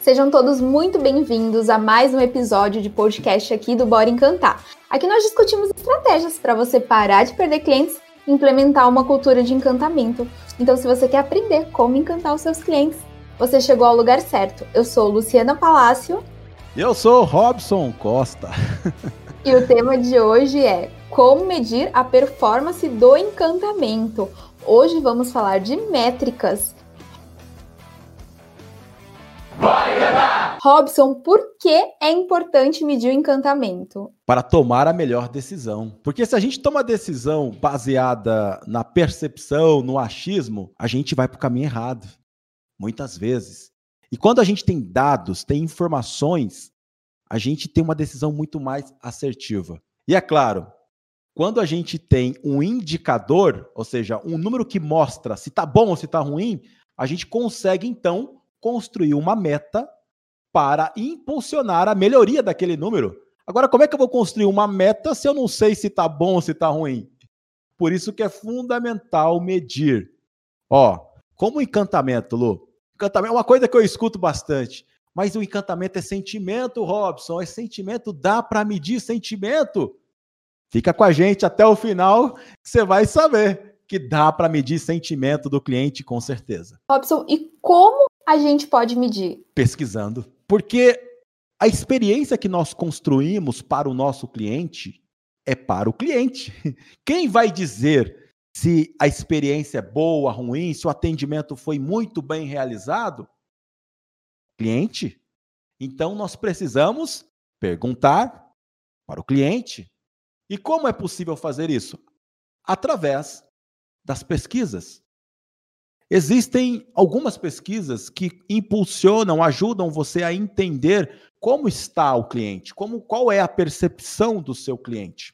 Sejam todos muito bem-vindos a mais um episódio de podcast aqui do Bora Encantar. Aqui nós discutimos estratégias para você parar de perder clientes e implementar uma cultura de encantamento. Então, se você quer aprender como encantar os seus clientes, você chegou ao lugar certo. Eu sou Luciana Palácio. Eu sou Robson Costa. e o tema de hoje é como medir a performance do encantamento. Hoje vamos falar de métricas Robson, por que é importante medir o encantamento? Para tomar a melhor decisão. Porque se a gente toma decisão baseada na percepção, no achismo, a gente vai para o caminho errado. Muitas vezes. E quando a gente tem dados, tem informações, a gente tem uma decisão muito mais assertiva. E é claro, quando a gente tem um indicador, ou seja, um número que mostra se está bom ou se está ruim, a gente consegue então construir uma meta para impulsionar a melhoria daquele número. Agora, como é que eu vou construir uma meta se eu não sei se está bom ou se está ruim? Por isso que é fundamental medir. Ó, como encantamento, Lu. Encantamento é uma coisa que eu escuto bastante. Mas o encantamento é sentimento, Robson. É sentimento, dá para medir sentimento. Fica com a gente até o final, você vai saber que dá para medir sentimento do cliente com certeza. Robson, e como a gente pode medir? Pesquisando. Porque a experiência que nós construímos para o nosso cliente é para o cliente. Quem vai dizer se a experiência é boa, ruim, se o atendimento foi muito bem realizado? Cliente. Então nós precisamos perguntar para o cliente. E como é possível fazer isso? Através das pesquisas. Existem algumas pesquisas que impulsionam, ajudam você a entender como está o cliente, como qual é a percepção do seu cliente.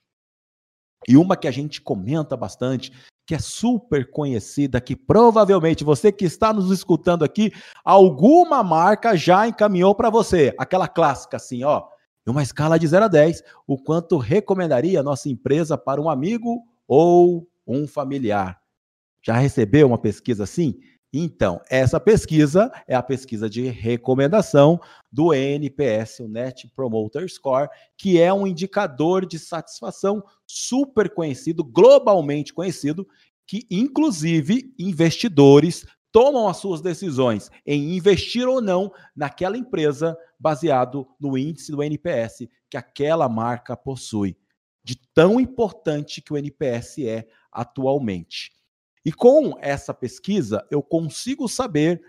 E uma que a gente comenta bastante, que é super conhecida, que provavelmente você que está nos escutando aqui, alguma marca já encaminhou para você. Aquela clássica assim, ó, uma escala de 0 a 10, o quanto recomendaria a nossa empresa para um amigo ou um familiar. Já recebeu uma pesquisa assim? Então, essa pesquisa é a pesquisa de recomendação do NPS, o Net Promoter Score, que é um indicador de satisfação super conhecido, globalmente conhecido, que inclusive investidores tomam as suas decisões em investir ou não naquela empresa baseado no índice do NPS que aquela marca possui, de tão importante que o NPS é atualmente. E com essa pesquisa, eu consigo saber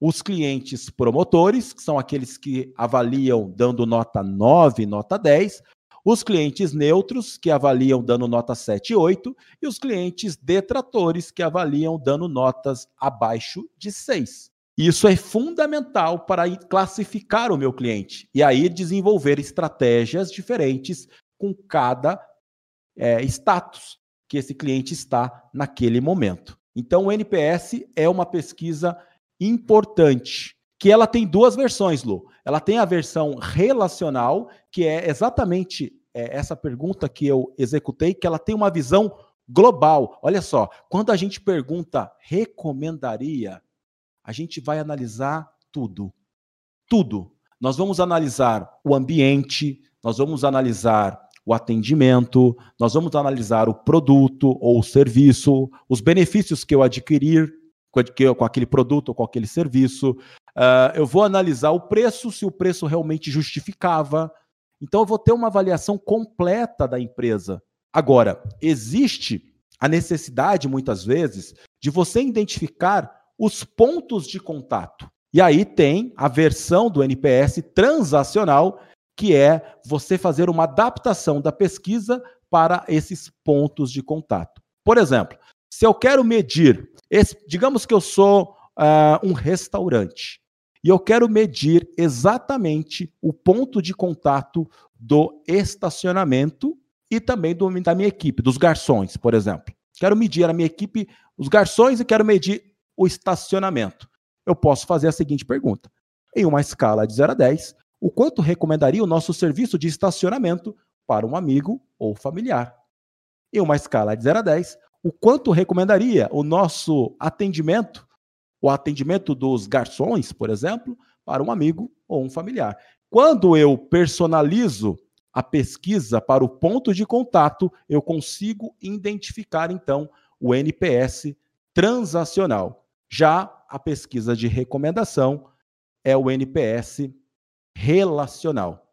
os clientes promotores, que são aqueles que avaliam dando nota 9, nota 10, os clientes neutros, que avaliam dando nota 7 e 8, e os clientes detratores, que avaliam dando notas abaixo de 6. Isso é fundamental para classificar o meu cliente e aí desenvolver estratégias diferentes com cada é, status que esse cliente está naquele momento. Então, o NPS é uma pesquisa importante, que ela tem duas versões, Lu. Ela tem a versão relacional, que é exatamente é, essa pergunta que eu executei, que ela tem uma visão global. Olha só, quando a gente pergunta recomendaria, a gente vai analisar tudo. Tudo. Nós vamos analisar o ambiente, nós vamos analisar o atendimento, nós vamos analisar o produto ou o serviço, os benefícios que eu adquirir com aquele produto ou com aquele serviço. Uh, eu vou analisar o preço, se o preço realmente justificava. Então, eu vou ter uma avaliação completa da empresa. Agora, existe a necessidade, muitas vezes, de você identificar os pontos de contato. E aí tem a versão do NPS transacional, que é você fazer uma adaptação da pesquisa para esses pontos de contato. Por exemplo, se eu quero medir, digamos que eu sou uh, um restaurante e eu quero medir exatamente o ponto de contato do estacionamento e também do, da minha equipe, dos garçons, por exemplo. Quero medir a minha equipe, os garçons e quero medir o estacionamento. Eu posso fazer a seguinte pergunta: em uma escala de 0 a 10, o quanto recomendaria o nosso serviço de estacionamento para um amigo ou familiar. Em uma escala de 0 a 10, o quanto recomendaria o nosso atendimento, o atendimento dos garçons, por exemplo, para um amigo ou um familiar. Quando eu personalizo a pesquisa para o ponto de contato, eu consigo identificar então o NPS transacional. Já a pesquisa de recomendação é o NPS relacional.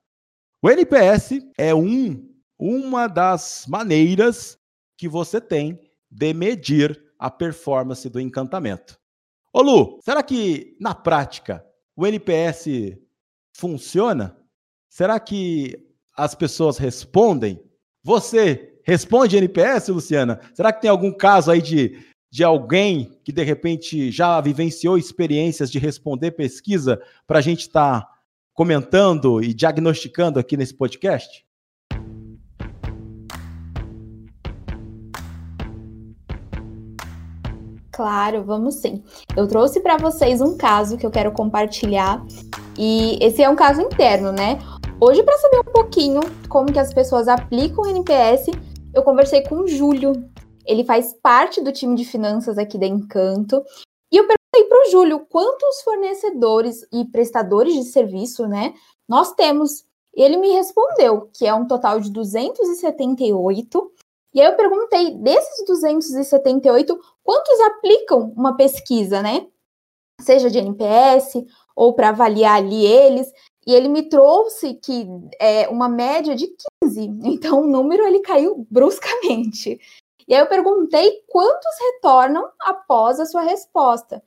O NPS é um, uma das maneiras que você tem de medir a performance do encantamento. Ô Lu, será que na prática o NPS funciona? Será que as pessoas respondem? Você responde NPS, Luciana? Será que tem algum caso aí de, de alguém que de repente já vivenciou experiências de responder pesquisa para a gente estar tá comentando e diagnosticando aqui nesse podcast? Claro, vamos sim. Eu trouxe para vocês um caso que eu quero compartilhar e esse é um caso interno, né? Hoje, para saber um pouquinho como que as pessoas aplicam o NPS, eu conversei com o Júlio. Ele faz parte do time de finanças aqui da Encanto. E eu para o Júlio quantos fornecedores e prestadores de serviço, né, nós temos. Ele me respondeu que é um total de 278. E aí eu perguntei, desses 278, quantos aplicam uma pesquisa, né? Seja de NPS ou para avaliar ali eles. E ele me trouxe que é uma média de 15. Então o número ele caiu bruscamente. E aí eu perguntei quantos retornam após a sua resposta.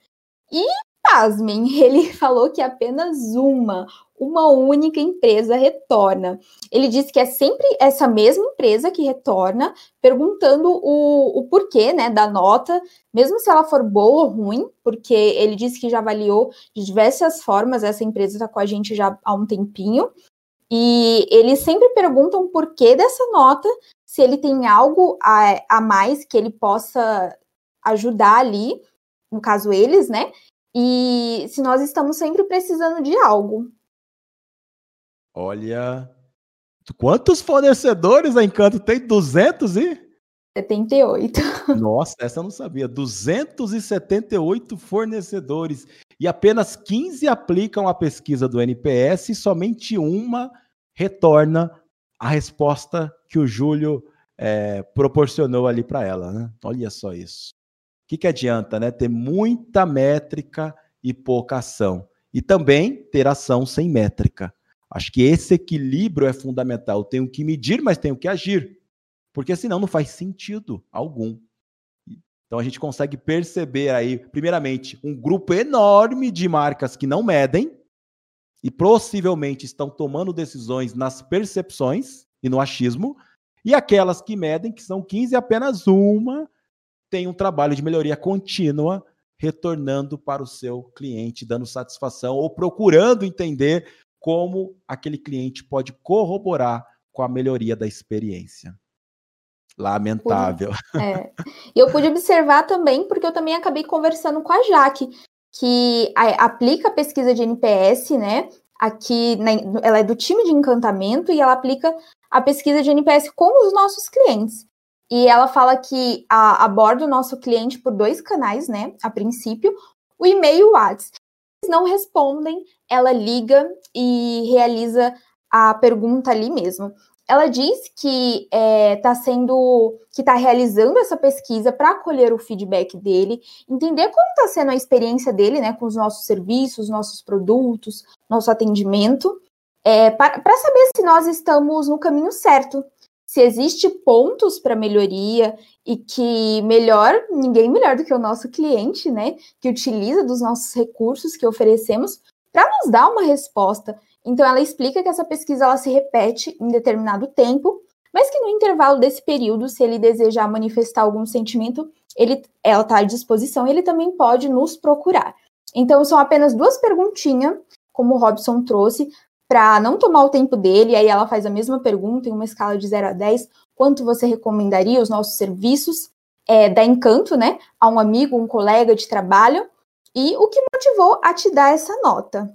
E pasmem, ele falou que apenas uma, uma única empresa retorna. Ele disse que é sempre essa mesma empresa que retorna, perguntando o, o porquê né, da nota, mesmo se ela for boa ou ruim, porque ele disse que já avaliou de diversas formas, essa empresa está com a gente já há um tempinho. E eles sempre perguntam o porquê dessa nota, se ele tem algo a, a mais que ele possa ajudar ali, no caso eles, né? E se nós estamos sempre precisando de algo. Olha, quantos fornecedores a Encanto tem? 200 e 78. Nossa, essa eu não sabia. 278 fornecedores e apenas 15 aplicam a pesquisa do NPS e somente uma retorna a resposta que o Júlio é, proporcionou ali para ela. Né? Olha só isso. O que, que adianta, né? Ter muita métrica e pouca ação. E também ter ação sem métrica. Acho que esse equilíbrio é fundamental. Eu tenho que medir, mas tenho que agir. Porque senão não faz sentido algum. Então a gente consegue perceber aí, primeiramente, um grupo enorme de marcas que não medem e possivelmente estão tomando decisões nas percepções e no achismo, e aquelas que medem, que são 15, apenas uma tem um trabalho de melhoria contínua retornando para o seu cliente, dando satisfação ou procurando entender como aquele cliente pode corroborar com a melhoria da experiência. Lamentável. É. E eu pude observar também, porque eu também acabei conversando com a Jaque, que aplica a pesquisa de NPS, né? Aqui, ela é do time de encantamento e ela aplica a pesquisa de NPS com os nossos clientes. E ela fala que a, aborda o nosso cliente por dois canais, né? A princípio, o e-mail e o WhatsApp não respondem, ela liga e realiza a pergunta ali mesmo. Ela diz que está é, tá sendo, que está realizando essa pesquisa para colher o feedback dele, entender como está sendo a experiência dele, né, com os nossos serviços, nossos produtos, nosso atendimento, é, para saber se nós estamos no caminho certo, se existe pontos para melhoria e que melhor, ninguém melhor do que o nosso cliente, né, que utiliza dos nossos recursos que oferecemos para nos dar uma resposta. Então ela explica que essa pesquisa ela se repete em determinado tempo, mas que no intervalo desse período, se ele desejar manifestar algum sentimento, ele, ela está à disposição ele também pode nos procurar. Então são apenas duas perguntinhas, como o Robson trouxe, para não tomar o tempo dele, aí ela faz a mesma pergunta em uma escala de 0 a 10, quanto você recomendaria os nossos serviços é, da Encanto, né, a um amigo, um colega de trabalho, e o que motivou a te dar essa nota.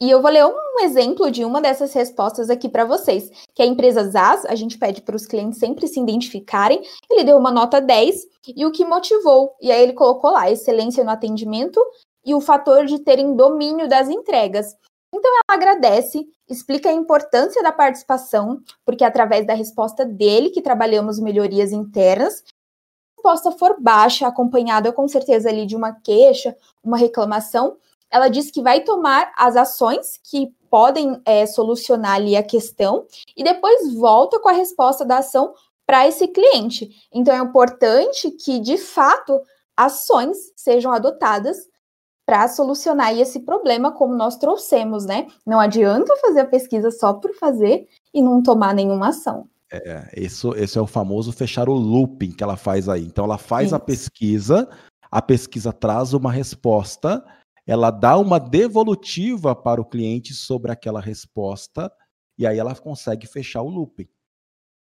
E eu vou ler um exemplo de uma dessas respostas aqui para vocês, que a empresa ZAS, a gente pede para os clientes sempre se identificarem, ele deu uma nota 10, e o que motivou, e aí ele colocou lá, excelência no atendimento e o fator de terem domínio das entregas. Então ela agradece, explica a importância da participação, porque é através da resposta dele que trabalhamos melhorias internas. Se a resposta for baixa, acompanhada com certeza ali de uma queixa, uma reclamação, ela diz que vai tomar as ações que podem é, solucionar ali a questão e depois volta com a resposta da ação para esse cliente. Então é importante que, de fato, ações sejam adotadas para solucionar esse problema, como nós trouxemos, né? Não adianta fazer a pesquisa só por fazer e não tomar nenhuma ação. É, isso, esse é o famoso fechar o looping que ela faz aí. Então, ela faz a pesquisa, a pesquisa traz uma resposta, ela dá uma devolutiva para o cliente sobre aquela resposta, e aí ela consegue fechar o looping.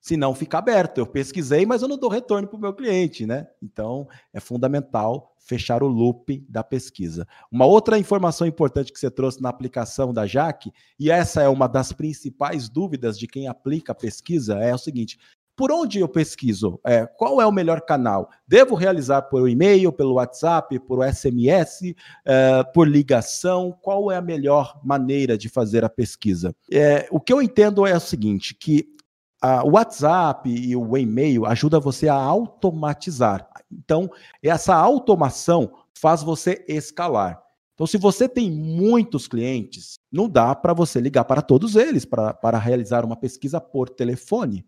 Se não, fica aberto. Eu pesquisei, mas eu não dou retorno para o meu cliente, né? Então, é fundamental fechar o loop da pesquisa. Uma outra informação importante que você trouxe na aplicação da Jaque, e essa é uma das principais dúvidas de quem aplica a pesquisa, é o seguinte: por onde eu pesquiso? É, qual é o melhor canal? Devo realizar por e-mail, pelo WhatsApp, por SMS, é, por ligação? Qual é a melhor maneira de fazer a pesquisa? É, o que eu entendo é o seguinte: que o WhatsApp e o e-mail ajuda você a automatizar. Então, essa automação faz você escalar. Então, se você tem muitos clientes, não dá para você ligar para todos eles para, realizar uma pesquisa por telefone.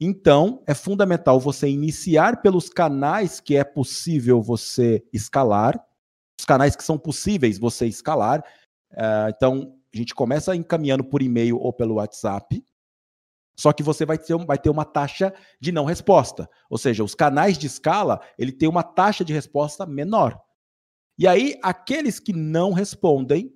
Então, é fundamental você iniciar pelos canais que é possível você escalar, os canais que são possíveis você escalar. Uh, então, a gente começa encaminhando por e-mail ou pelo WhatsApp. Só que você vai ter, vai ter uma taxa de não resposta. Ou seja, os canais de escala, ele tem uma taxa de resposta menor. E aí, aqueles que não respondem,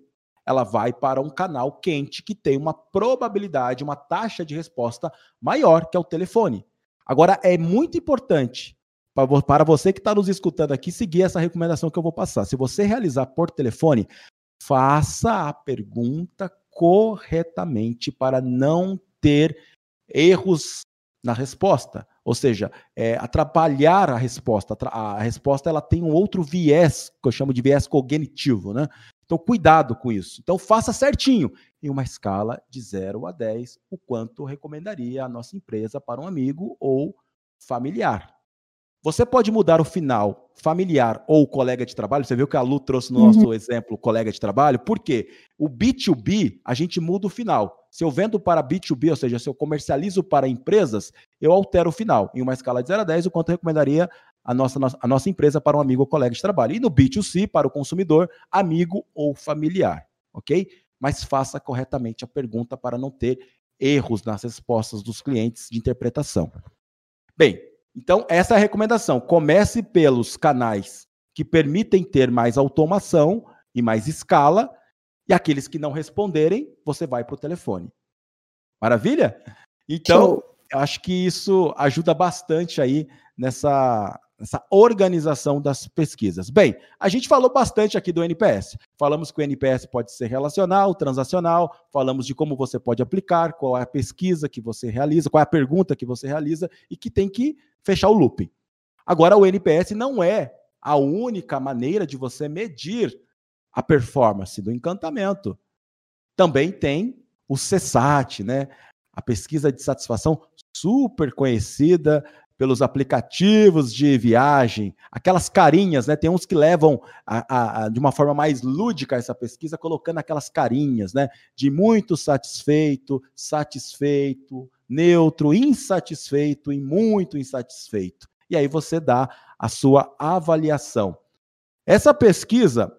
ela vai para um canal quente que tem uma probabilidade, uma taxa de resposta maior, que é o telefone. Agora, é muito importante para você que está nos escutando aqui seguir essa recomendação que eu vou passar. Se você realizar por telefone, faça a pergunta corretamente para não ter erros na resposta, ou seja, é, atrapalhar a resposta. A resposta ela tem um outro viés, que eu chamo de viés cognitivo, né? Então, cuidado com isso. Então, faça certinho, em uma escala de 0 a 10, o quanto recomendaria a nossa empresa para um amigo ou familiar. Você pode mudar o final familiar ou colega de trabalho. Você viu que a Lu trouxe no nosso uhum. exemplo colega de trabalho. Por quê? O B2B, a gente muda o final. Se eu vendo para B2B, ou seja, se eu comercializo para empresas, eu altero o final. Em uma escala de 0 a 10, o quanto recomendaria a nossa, a nossa empresa para um amigo ou colega de trabalho. E no B2C, para o consumidor, amigo ou familiar. Ok? Mas faça corretamente a pergunta para não ter erros nas respostas dos clientes de interpretação. Bem, então, essa é a recomendação. Comece pelos canais que permitem ter mais automação e mais escala, e aqueles que não responderem, você vai para o telefone. Maravilha? Então, eu acho que isso ajuda bastante aí nessa, essa organização das pesquisas. Bem, a gente falou bastante aqui do NPS. Falamos que o NPS pode ser relacional, transacional, falamos de como você pode aplicar, qual é a pesquisa que você realiza, qual é a pergunta que você realiza e que tem que fechar o looping. Agora, o NPS não é a única maneira de você medir a performance do encantamento. Também tem o CSAT, né? A pesquisa de satisfação super conhecida pelos aplicativos de viagem, aquelas carinhas, né? Tem uns que levam a, a, de uma forma mais lúdica essa pesquisa, colocando aquelas carinhas, né? De muito satisfeito, satisfeito, neutro, insatisfeito e muito insatisfeito. E aí você dá a sua avaliação. Essa pesquisa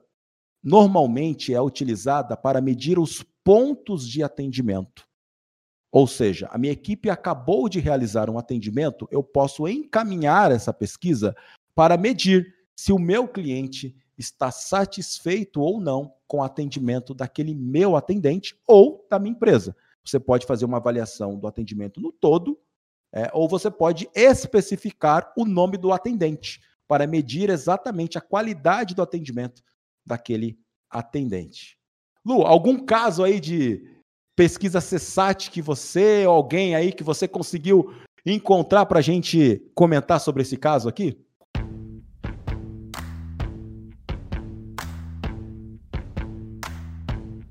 normalmente é utilizada para medir os pontos de atendimento. Ou seja, a minha equipe acabou de realizar um atendimento, eu posso encaminhar essa pesquisa para medir se o meu cliente está satisfeito ou não com o atendimento daquele meu atendente ou da minha empresa. Você pode fazer uma avaliação do atendimento no todo, é, ou você pode especificar o nome do atendente para medir exatamente a qualidade do atendimento daquele atendente. Lu, algum caso aí de pesquisa CESAT que você ou alguém aí que você conseguiu encontrar para a gente comentar sobre esse caso aqui?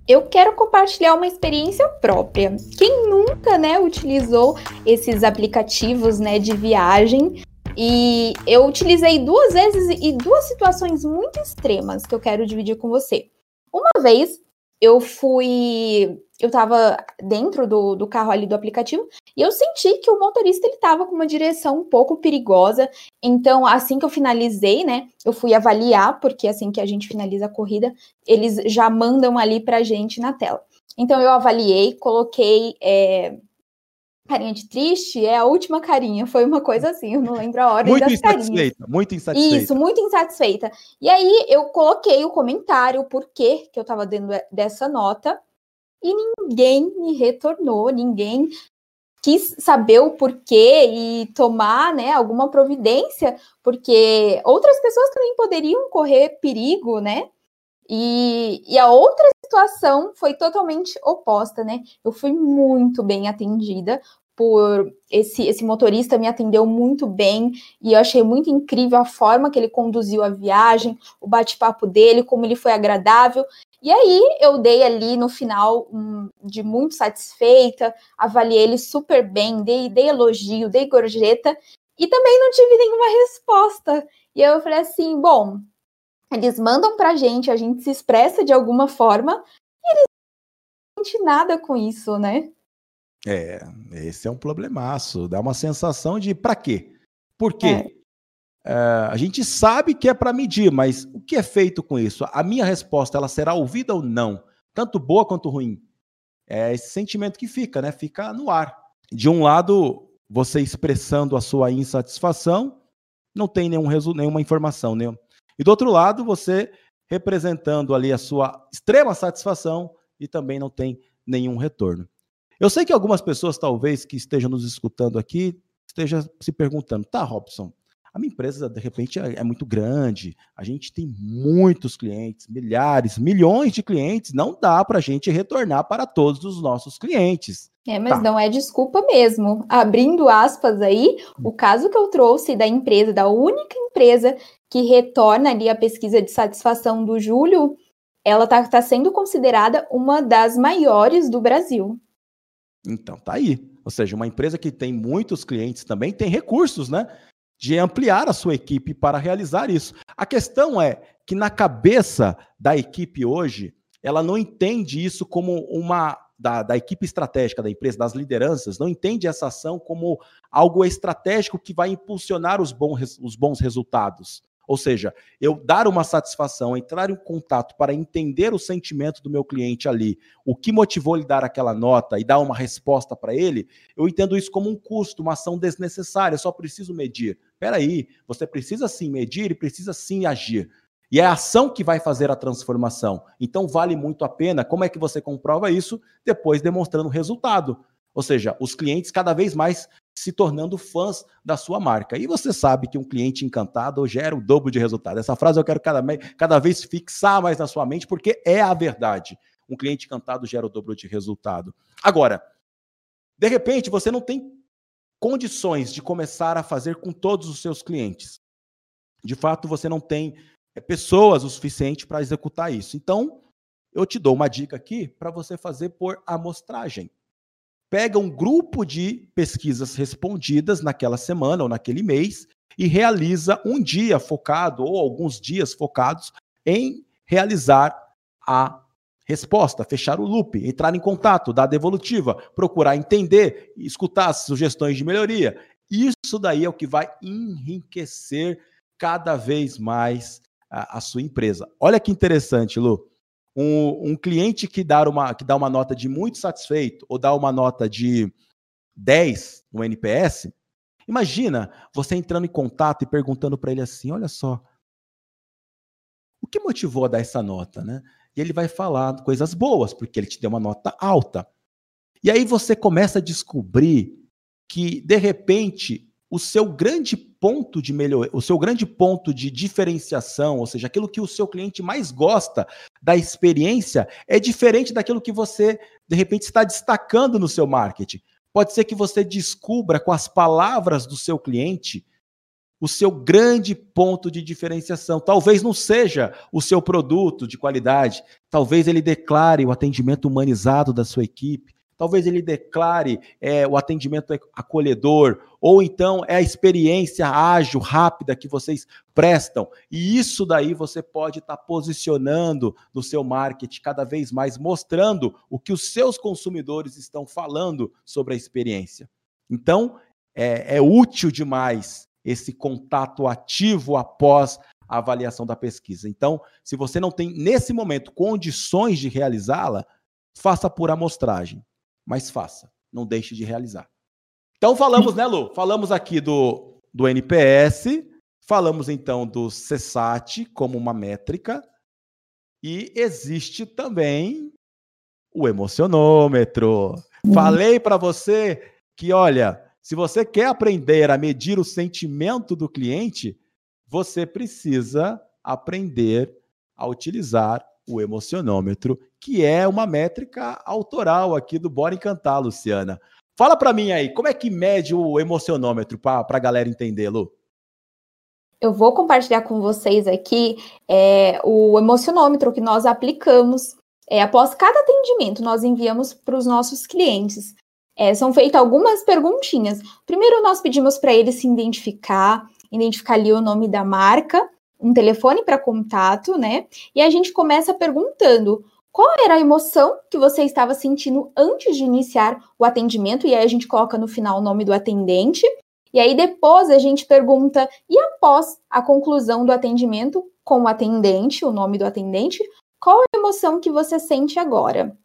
eu quero compartilhar uma experiência própria. Quem nunca, né, utilizou esses aplicativos, né, de viagem? E eu utilizei duas vezes e duas situações muito extremas que eu quero dividir com você. Uma vez eu fui, eu tava dentro do, do carro ali do aplicativo e eu senti que o motorista ele tava com uma direção um pouco perigosa. Então, assim que eu finalizei, né, eu fui avaliar, porque assim que a gente finaliza a corrida, eles já mandam ali pra gente na tela. Então, eu avaliei, coloquei é, carinha de triste, é a última carinha, foi uma coisa assim, eu não lembro a ordem muito das insatisfeita, carinhas. Muito insatisfeita. Isso, muito insatisfeita. E aí eu coloquei o comentário, o porquê que eu tava dando dessa nota, e ninguém me retornou, ninguém quis saber o porquê e tomar né, alguma providência, porque outras pessoas também poderiam correr perigo, né? E, e a outra situação foi totalmente oposta, né? Eu fui muito bem atendida por esse, esse motorista me atendeu muito bem e eu achei muito incrível a forma que ele conduziu a viagem, o bate-papo dele, como ele foi agradável. E aí eu dei ali no final um, de muito satisfeita, avaliei ele super bem, dei, dei elogio, dei gorjeta e também não tive nenhuma resposta. E eu falei assim, bom, eles mandam pra gente, a gente se expressa de alguma forma e eles não sentem nada com isso, né? É, esse é um problemaço. Dá uma sensação de para quê? Por quê? É. É, a gente sabe que é para medir, mas o que é feito com isso? A minha resposta ela será ouvida ou não? Tanto boa quanto ruim. É esse sentimento que fica, né? Fica no ar. De um lado, você expressando a sua insatisfação, não tem nenhum nenhuma informação, nenhum, e do outro lado, você representando ali a sua extrema satisfação e também não tem nenhum retorno. Eu sei que algumas pessoas, talvez, que estejam nos escutando aqui, estejam se perguntando: tá, Robson, a minha empresa, de repente, é, é muito grande, a gente tem muitos clientes, milhares, milhões de clientes, não dá para a gente retornar para todos os nossos clientes. É, mas tá. não é desculpa mesmo. Abrindo aspas aí, o caso que eu trouxe da empresa, da única empresa que retorna ali a pesquisa de satisfação do Júlio, ela está tá sendo considerada uma das maiores do Brasil. Então, tá aí. Ou seja, uma empresa que tem muitos clientes também tem recursos, né? De ampliar a sua equipe para realizar isso. A questão é que na cabeça da equipe hoje, ela não entende isso como uma da, da, equipe estratégica da empresa, das lideranças, não entende essa ação como algo estratégico que vai impulsionar os bons, os bons resultados. Ou seja, eu dar uma satisfação, entrar em contato para entender o sentimento do meu cliente ali, o que motivou ele dar aquela nota e dar uma resposta para ele, eu entendo isso como um custo, uma ação desnecessária, só preciso medir. Espera aí, você precisa sim medir e precisa sim agir. E é a ação que vai fazer a transformação. Então vale muito a pena. Como é que você comprova isso? Depois demonstrando o resultado. Ou seja, os clientes cada vez mais se tornando fãs da sua marca. E você sabe que um cliente encantado gera o dobro de resultado. Essa frase eu quero cada, cada vez fixar mais na sua mente, porque é a verdade. Um cliente encantado gera o dobro de resultado. Agora, de repente, você não tem condições de começar a fazer com todos os seus clientes. De fato, você não tem é, pessoas o suficiente para executar isso. Então, eu te dou uma dica aqui para você fazer por amostragem. Pega um grupo de pesquisas respondidas naquela semana ou naquele mês e realiza um dia focado ou alguns dias focados em realizar a resposta, fechar o loop, entrar em contato, dar devolutiva, procurar entender, escutar as sugestões de melhoria. Isso daí é o que vai enriquecer cada vez mais a, a sua empresa. Olha que interessante, Lu. Um, um, cliente que dá, uma, que dá uma nota de muito satisfeito ou dá uma nota de 10 no NPS, imagina você entrando em contato e perguntando para ele assim: olha só, o que motivou a dar essa nota, né? E ele vai falar coisas boas, porque ele te deu uma nota alta. E aí você começa a descobrir que, de repente, o seu grande ponto de melhoria, o seu grande ponto de diferenciação, ou seja, aquilo que o seu cliente mais gosta da experiência, é diferente daquilo que você, de repente, está destacando no seu marketing. Pode ser que você descubra com as palavras do seu cliente o seu grande ponto de diferenciação. Talvez não seja o seu produto de qualidade, talvez ele declare o atendimento humanizado da sua equipe, talvez ele declare é, o atendimento acolhedor, ou então é a experiência ágil, rápida que vocês prestam. E isso daí você pode estar tá posicionando no seu marketing cada vez mais, mostrando o que os seus consumidores estão falando sobre a experiência. Então, é, é útil demais esse contato ativo após a avaliação da pesquisa. Então, se você não tem, nesse momento, condições de realizá-la, faça por amostragem, mas faça, não deixe de realizar. Então, falamos, né, Lu? Falamos aqui do, do NPS, falamos então do CSAT como uma métrica, e existe também o emocionômetro. Falei para você que, olha, se você quer aprender a medir o sentimento do cliente, você precisa aprender a utilizar o emocionômetro, que é uma métrica autoral aqui do Bora Encantar, Luciana. Fala para mim aí, como é que mede o emocionômetro para a galera entender, Lu? Eu vou compartilhar com vocês aqui é, o emocionômetro que nós aplicamos. É, após cada atendimento, nós enviamos para os nossos clientes é, são feitas algumas perguntinhas. Primeiro, nós pedimos para ele se identificar, identificar ali o nome da marca, um telefone para contato, né? E a gente começa perguntando qual era a emoção que você estava sentindo antes de iniciar o atendimento, e aí a gente coloca no final o nome do atendente. E aí depois a gente pergunta, e após a conclusão do atendimento com o atendente, o nome do atendente, qual a emoção que você sente agora?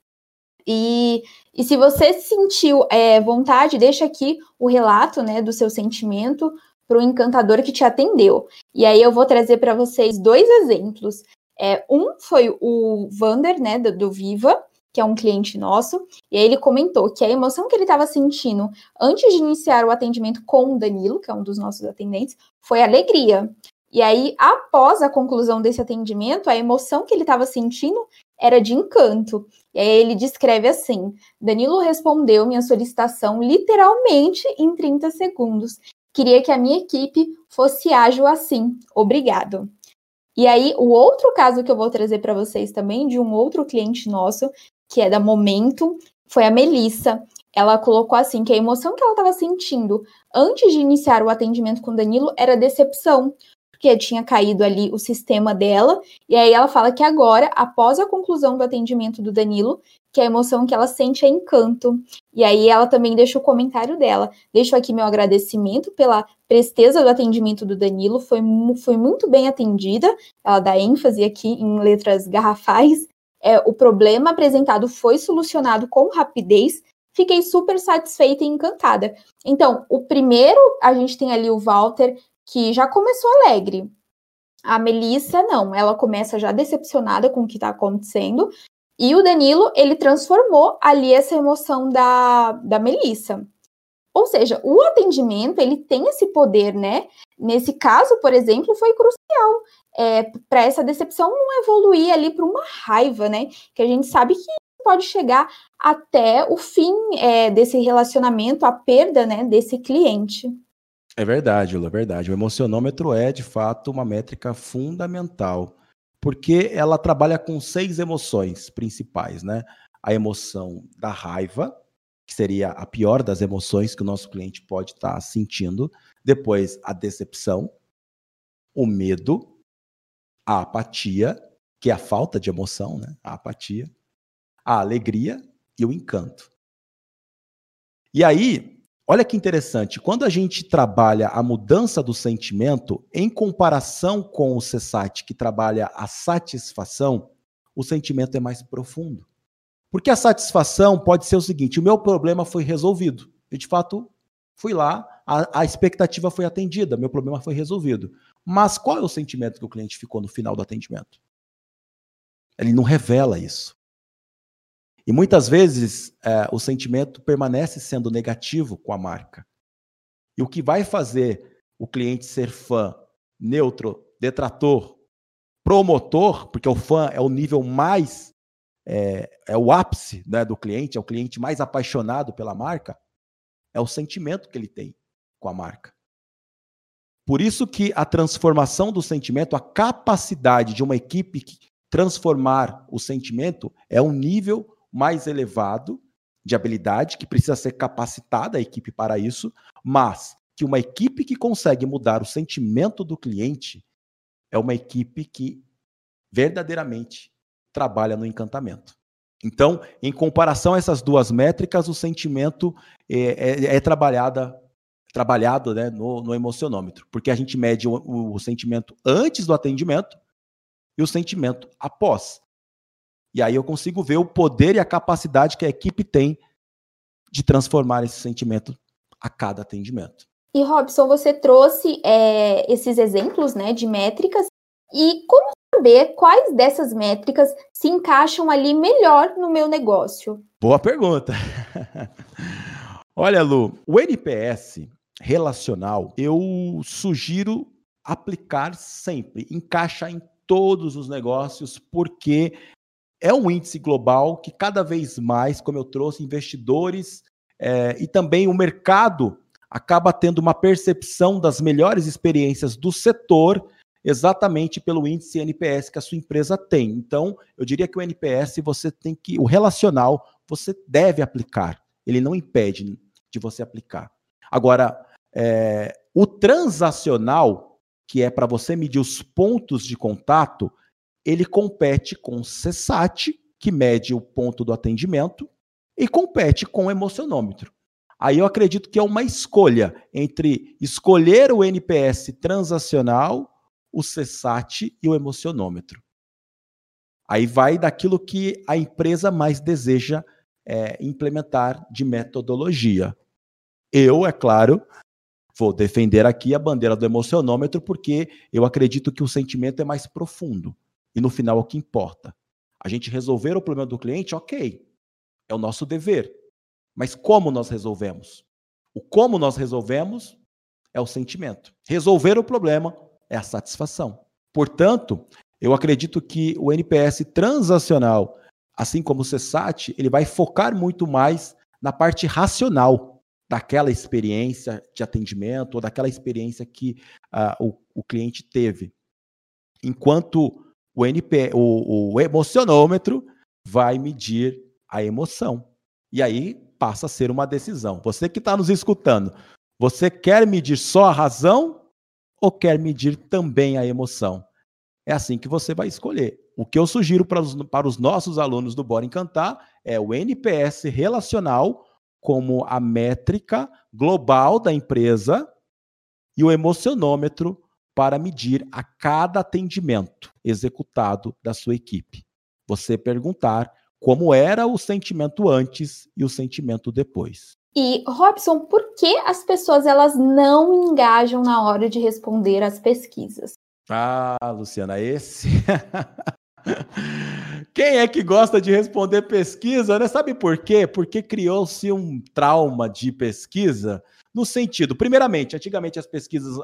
E, e se você sentiu é, vontade, deixa aqui o relato né, do seu sentimento para o encantador que te atendeu. E aí eu vou trazer para vocês dois exemplos. É, um foi o Vander, né, do, do Viva, que é um cliente nosso, e aí ele comentou que a emoção que ele estava sentindo antes de iniciar o atendimento com o Danilo, que é um dos nossos atendentes, foi alegria. E aí, após a conclusão desse atendimento, a emoção que ele estava sentindo era de encanto. E aí ele descreve assim: Danilo respondeu minha solicitação literalmente em 30 segundos. Queria que a minha equipe fosse ágil assim. Obrigado. E aí, o outro caso que eu vou trazer para vocês também, de um outro cliente nosso, que é da Momento, foi a Melissa. Ela colocou assim que a emoção que ela estava sentindo antes de iniciar o atendimento com Danilo era decepção, porque tinha caído ali o sistema dela. E aí ela fala que agora, após a conclusão do atendimento do Danilo, que a emoção que ela sente é encanto. E aí ela também deixa o comentário dela. Deixo aqui meu agradecimento pela presteza do atendimento do Danilo, foi, foi muito bem atendida. Ela dá ênfase aqui em letras garrafais. É, o problema apresentado foi solucionado com rapidez. Fiquei super satisfeita e encantada. Então, o primeiro, a gente tem ali o Walter que já começou alegre. A Melissa, não, ela começa já decepcionada com o que está acontecendo. E o Danilo, ele transformou ali essa emoção da, da Melissa. Ou seja, o atendimento, ele tem esse poder, né? Nesse caso, por exemplo, foi crucial é, para essa decepção não evoluir ali para uma raiva, né? Que a gente sabe que pode chegar até o fim é, desse relacionamento, a perda né, desse cliente. É verdade, Lu, é verdade. O emocionômetro é, de fato, uma métrica fundamental, porque ela trabalha com seis emoções principais, né? A emoção da raiva, que seria a pior das emoções que o nosso cliente pode estar tá sentindo. Depois, a decepção, o medo, a apatia, que é a falta de emoção, né? A apatia, a alegria e o encanto. E aí, Olha que interessante, quando a gente trabalha a mudança do sentimento, em comparação com o CSAT, que trabalha a satisfação, o sentimento é mais profundo. Porque a satisfação pode ser o seguinte: o meu problema foi resolvido. E de fato, fui lá, a, a expectativa foi atendida, meu problema foi resolvido. Mas qual é o sentimento que o cliente ficou no final do atendimento? Ele não revela isso. E muitas vezes é, o sentimento permanece sendo negativo com a marca. E o que vai fazer o cliente ser fã, neutro, detrator, promotor, porque o fã é o nível mais, é, é o ápice né, do cliente, é o cliente mais apaixonado pela marca, é o sentimento que ele tem com a marca. Por isso que a transformação do sentimento, a capacidade de uma equipe transformar o sentimento é um nível mais elevado de habilidade, que precisa ser capacitada a equipe para isso, mas que uma equipe que consegue mudar o sentimento do cliente é uma equipe que verdadeiramente trabalha no encantamento. Então, em comparação a essas duas métricas, o sentimento é, é, é trabalhada, trabalhado né, no, no, emocionômetro, porque a gente mede o, o, o sentimento antes do atendimento e o sentimento após. E aí eu consigo ver o poder e a capacidade que a equipe tem de transformar esse sentimento a cada atendimento. E Robson, você trouxe é, esses exemplos né, de métricas. E como saber quais dessas métricas se encaixam ali melhor no meu negócio? Boa pergunta. Olha, Lu, o NPS relacional eu sugiro aplicar sempre, encaixa em todos os negócios, porque é um índice global que cada vez mais, como eu trouxe, investidores é, e também o mercado acaba tendo uma percepção das melhores experiências do setor exatamente pelo índice NPS que a sua empresa tem. Então, eu diria que o NPS você tem que, o relacional, você deve aplicar. Ele não impede de você aplicar. Agora, é, o transacional, que é para você medir os pontos de contato, ele compete com o CSAT, que mede o ponto do atendimento, e compete com o emocionômetro. Aí eu acredito que é uma escolha entre escolher o NPS transacional, o CSAT e o emocionômetro. Aí vai daquilo que a empresa mais deseja é, implementar de metodologia. Eu, é claro, vou defender aqui a bandeira do emocionômetro porque eu acredito que o sentimento é mais profundo. E no final é o que importa. A gente resolver o problema do cliente, ok. É o nosso dever. Mas como nós resolvemos? O como nós resolvemos é o sentimento. Resolver o problema é a satisfação. Portanto, eu acredito que o NPS transacional, assim como o CSAT, ele vai focar muito mais na parte racional daquela experiência de atendimento ou daquela experiência que uh, o, o cliente teve. Enquanto o, NP, o, o emocionômetro vai medir a emoção. E aí passa a ser uma decisão. Você que está nos escutando, você quer medir só a razão ou quer medir também a emoção? É assim que você vai escolher. O que eu sugiro para os, para os nossos alunos do Bora Encantar é o NPS relacional como a métrica global da empresa e o emocionômetro para medir a cada atendimento executado da sua equipe. Você perguntar como era o sentimento antes e o sentimento depois. E Robson, por que as pessoas elas não engajam na hora de responder às pesquisas? Ah, Luciana, esse Quem é que gosta de responder pesquisa, né? Sabe por quê? Porque criou-se um trauma de pesquisa no sentido, primeiramente, antigamente as pesquisas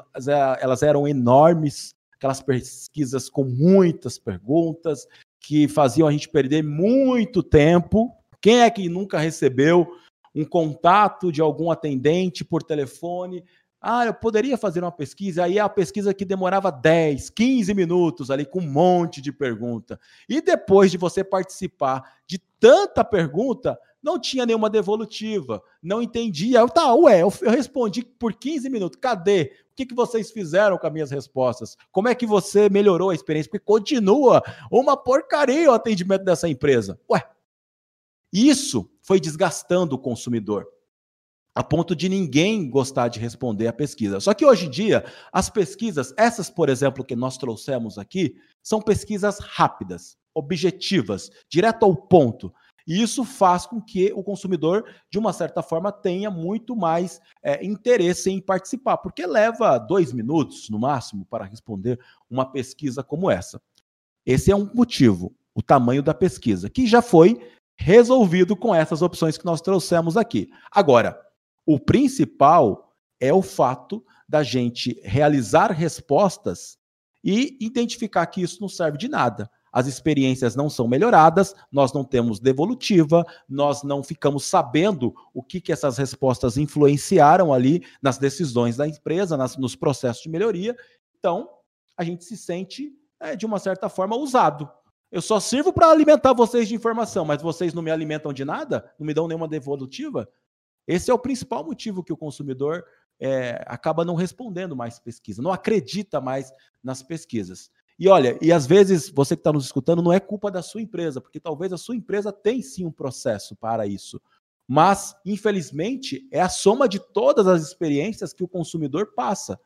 elas eram enormes, aquelas pesquisas com muitas perguntas que faziam a gente perder muito tempo. Quem é que nunca recebeu um contato de algum atendente por telefone? Ah, eu poderia fazer uma pesquisa, aí é a pesquisa que demorava 10, 15 minutos ali com um monte de pergunta. E depois de você participar de tanta pergunta, não tinha nenhuma devolutiva, não entendia. Eu, tá, ué, eu, eu respondi por 15 minutos, cadê? O que, que vocês fizeram com as minhas respostas? Como é que você melhorou a experiência? Porque continua uma porcaria o atendimento dessa empresa. Ué, isso foi desgastando o consumidor a ponto de ninguém gostar de responder a pesquisa. Só que hoje em dia, as pesquisas, essas, por exemplo, que nós trouxemos aqui, são pesquisas rápidas, objetivas, direto ao ponto. E isso faz com que o consumidor, de uma certa forma, tenha muito mais é, interesse em participar, porque leva dois minutos, no máximo, para responder uma pesquisa como essa. Esse é um motivo, o tamanho da pesquisa, que já foi resolvido com essas opções que nós trouxemos aqui. Agora, o principal é o fato da gente realizar respostas e identificar que isso não serve de nada. as experiências não são melhoradas, nós não temos devolutiva, nós não ficamos sabendo o que, que essas respostas influenciaram ali nas decisões da empresa, nas, nos processos de melhoria. Então, a gente se sente, é, de uma certa forma, usado. Eu só sirvo para alimentar vocês de informação, mas vocês não me alimentam de nada? Não me dão nenhuma devolutiva? Esse é o principal motivo que o consumidor é, acaba não respondendo mais pesquisa, não acredita mais nas pesquisas. E olha, e às vezes você que está nos escutando não é culpa da sua empresa, porque talvez a sua empresa tem sim um processo para isso. Mas, infelizmente, é a soma de todas as experiências que o consumidor passa.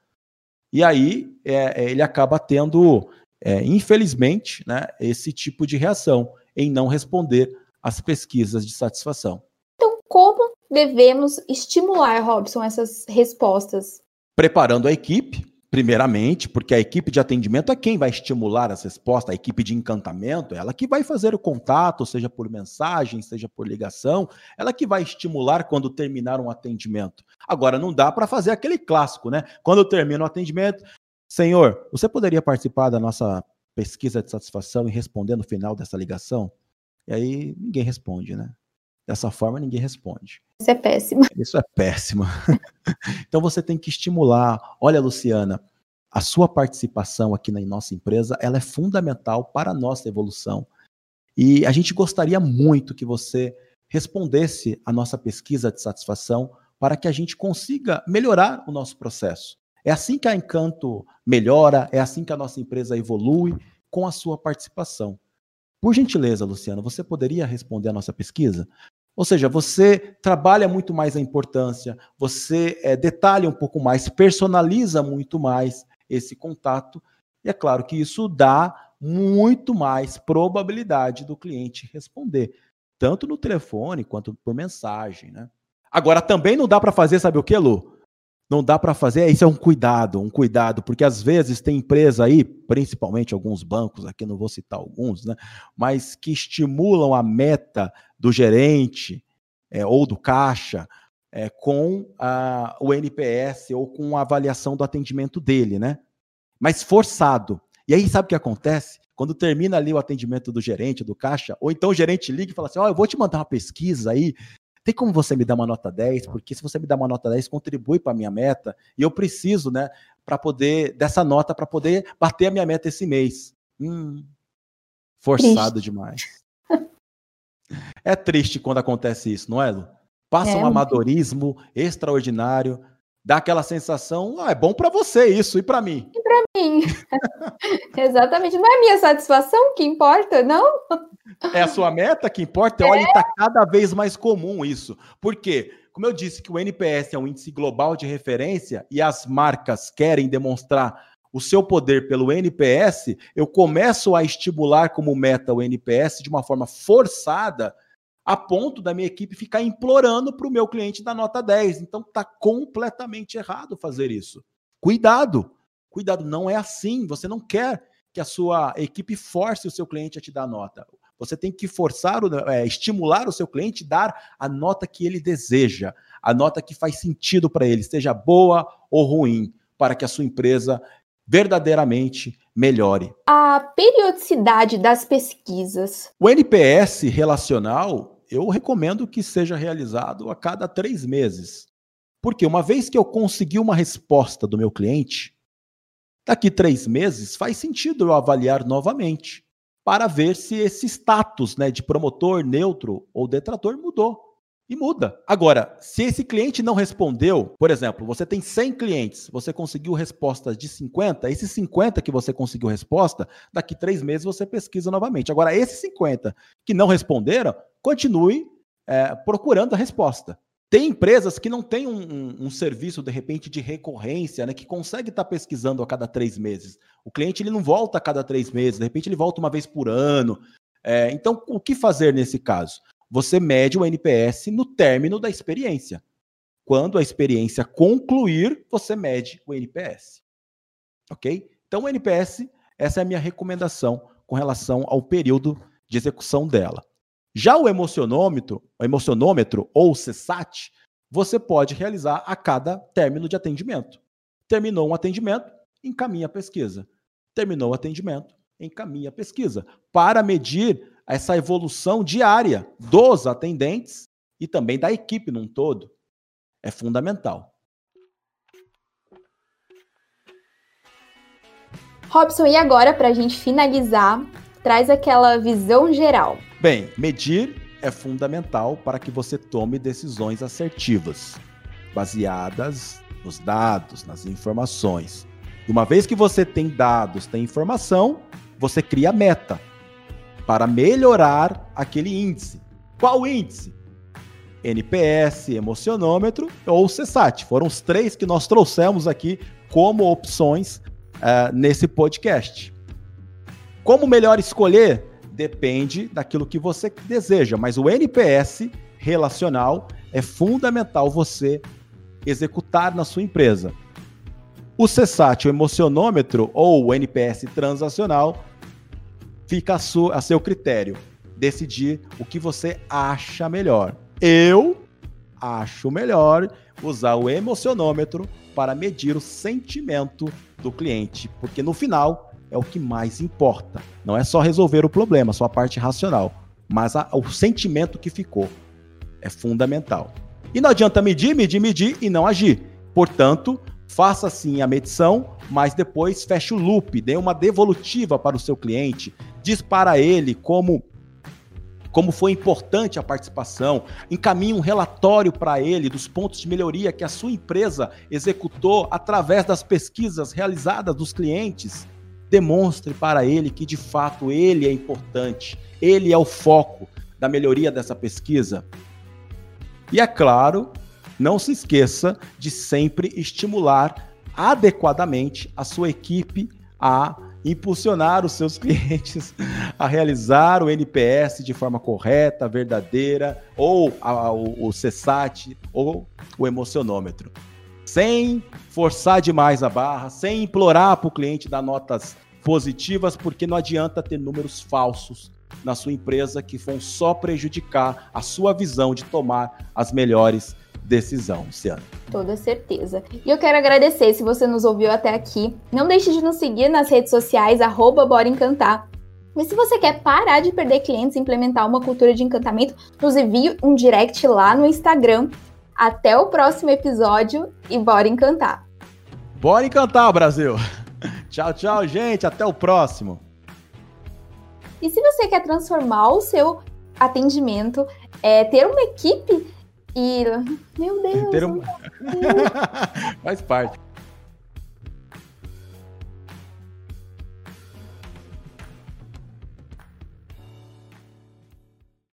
E aí é, é ele acaba tendo, é, infelizmente, né, esse tipo de reação em não responder às pesquisas de satisfação. Então, como devemos estimular, Robson, essas respostas? Preparando a equipe, primeiramente, porque a equipe de atendimento é quem vai estimular as respostas, a equipe de encantamento, ela que vai fazer o contato, seja por mensagem, seja por ligação, ela que vai estimular quando terminar um atendimento. Agora, não dá para fazer aquele clássico, né? Quando termina o atendimento, senhor, você poderia participar da nossa pesquisa de satisfação e responder no final dessa ligação? E aí ninguém responde, né? Dessa forma, ninguém responde. Isso é péssimo. Isso é péssimo. então você tem que estimular. Olha, Luciana, a sua participação aqui na nossa empresa, ela é fundamental para a nossa evolução. E a gente gostaria muito que você respondesse a nossa pesquisa de satisfação para que a gente consiga melhorar o nosso processo. É assim que a Encanto melhora, é assim que a nossa empresa evolui com a sua participação. Por gentileza, Luciana, você poderia responder a nossa pesquisa? Ou seja, você trabalha muito mais a importância, você é, detalha um pouco mais, personaliza muito mais esse contato, e é claro que isso dá muito mais probabilidade do cliente responder, tanto no telefone quanto por mensagem, né? Agora também não dá para fazer, sabe o que, Lu? Não dá para fazer, isso é um cuidado, um cuidado, porque às vezes tem empresa aí, principalmente alguns bancos, aqui não vou citar alguns, né? Mas que estimulam a meta do gerente é, ou do caixa é, com a, o NPS ou com a avaliação do atendimento dele, né? Mas forçado. E aí, sabe o que acontece? Quando termina ali o atendimento do gerente, do caixa, ou então o gerente liga e fala assim: Ó, oh, eu vou te mandar uma pesquisa aí. Tem como você me dar uma nota 10? Porque se você me dá uma nota 10, contribui para a minha meta. E eu preciso, né, para poder, dessa nota, para poder bater a minha meta esse mês. Hum, forçado Triste. demais. É triste quando acontece isso, não é, Lu? Passa é. um amadorismo extraordinário, dá aquela sensação, ah, é bom para você isso e para mim. E para mim. Exatamente, não é a minha satisfação que importa, não? É a sua meta que importa? É. Olha, está cada vez mais comum isso. Por quê? Como eu disse que o NPS é um índice global de referência e as marcas querem demonstrar o seu poder pelo NPS, eu começo a estimular como meta o NPS de uma forma forçada, a ponto da minha equipe ficar implorando para o meu cliente dar nota 10. Então está completamente errado fazer isso. Cuidado, cuidado, não é assim. Você não quer que a sua equipe force o seu cliente a te dar nota. Você tem que forçar, é, estimular o seu cliente a dar a nota que ele deseja, a nota que faz sentido para ele, seja boa ou ruim, para que a sua empresa verdadeiramente melhore. A periodicidade das pesquisas. O NPS relacional, eu recomendo que seja realizado a cada três meses. Porque uma vez que eu consegui uma resposta do meu cliente, daqui três meses faz sentido eu avaliar novamente para ver se esse status né, de promotor, neutro ou detrator mudou e muda. Agora, se esse cliente não respondeu, por exemplo, você tem 100 clientes, você conseguiu respostas de 50, esses 50 que você conseguiu resposta, daqui três meses você pesquisa novamente. Agora, esses 50 que não responderam, continue é, procurando a resposta. Tem empresas que não têm um, um, um, serviço, de repente, de recorrência, né, que consegue estar tá pesquisando a cada três meses. O cliente ele não volta a cada três meses, de repente ele volta uma vez por ano. É, então, o que fazer nesse caso? Você mede o NPS no término da experiência. Quando a experiência concluir, você mede o NPS. Ok? Então, o NPS, essa é a minha recomendação com relação ao período de execução dela. Já o emocionômetro, o emocionômetro ou o CSAT, você pode realizar a cada término de atendimento. Terminou um atendimento, encaminha a pesquisa. Terminou o atendimento, encaminha a pesquisa para medir essa evolução diária dos atendentes e também da equipe num todo. É fundamental. Robson, e agora, para a gente finalizar, traz aquela visão geral. Bem, medir é fundamental para que você tome decisões assertivas, baseadas nos dados, nas informações. E uma vez que você tem dados, tem informação, você cria meta para melhorar aquele índice. Qual índice? NPS, emocionômetro ou CSAT. Foram os três que nós trouxemos aqui como opções uh, nesse podcast. Como melhor escolher? Depende daquilo que você deseja, mas o NPS relacional é fundamental você executar na sua empresa. O CSAT, o emocionômetro ou o NPS transacional, fica a, a seu critério decidir o que você acha melhor. Eu acho melhor usar o emocionômetro para medir o sentimento do cliente, porque no final é o que mais importa. Não é só resolver o problema, só a parte racional, mas a, o sentimento que ficou é fundamental. E não adianta medir, medir, medir e não agir. Portanto, faça sim a medição, mas depois feche o loop, dê uma devolutiva para o seu cliente, diz para ele como como foi importante a participação, encaminhe um relatório para ele dos pontos de melhoria que a sua empresa executou através das pesquisas realizadas dos clientes. Demonstre para ele que de fato ele é importante, ele é o foco da melhoria dessa pesquisa. E é claro, não se esqueça de sempre estimular adequadamente a sua equipe a impulsionar os seus clientes a realizar o NPS de forma correta, verdadeira, ou a, o, o CSAT, ou o emocionômetro. Sem forçar demais a barra, sem implorar para o cliente dar notas positivas, porque não adianta ter números falsos na sua empresa que vão só prejudicar a sua visão de tomar as melhores decisão, Luciana. Toda certeza. E eu quero agradecer se você nos ouviu até aqui. Não deixe de nos seguir nas redes sociais, arroba Bora Encantar. E se você quer parar de perder clientes e implementar uma cultura de encantamento, nos envie um direct lá no Instagram. Até o próximo episódio e bora encantar. Bora encantar, Brasil! tchau, tchau, gente. Até o próximo. E se você quer transformar o seu atendimento, é, ter uma equipe e. Meu Deus! Ter um... Faz parte.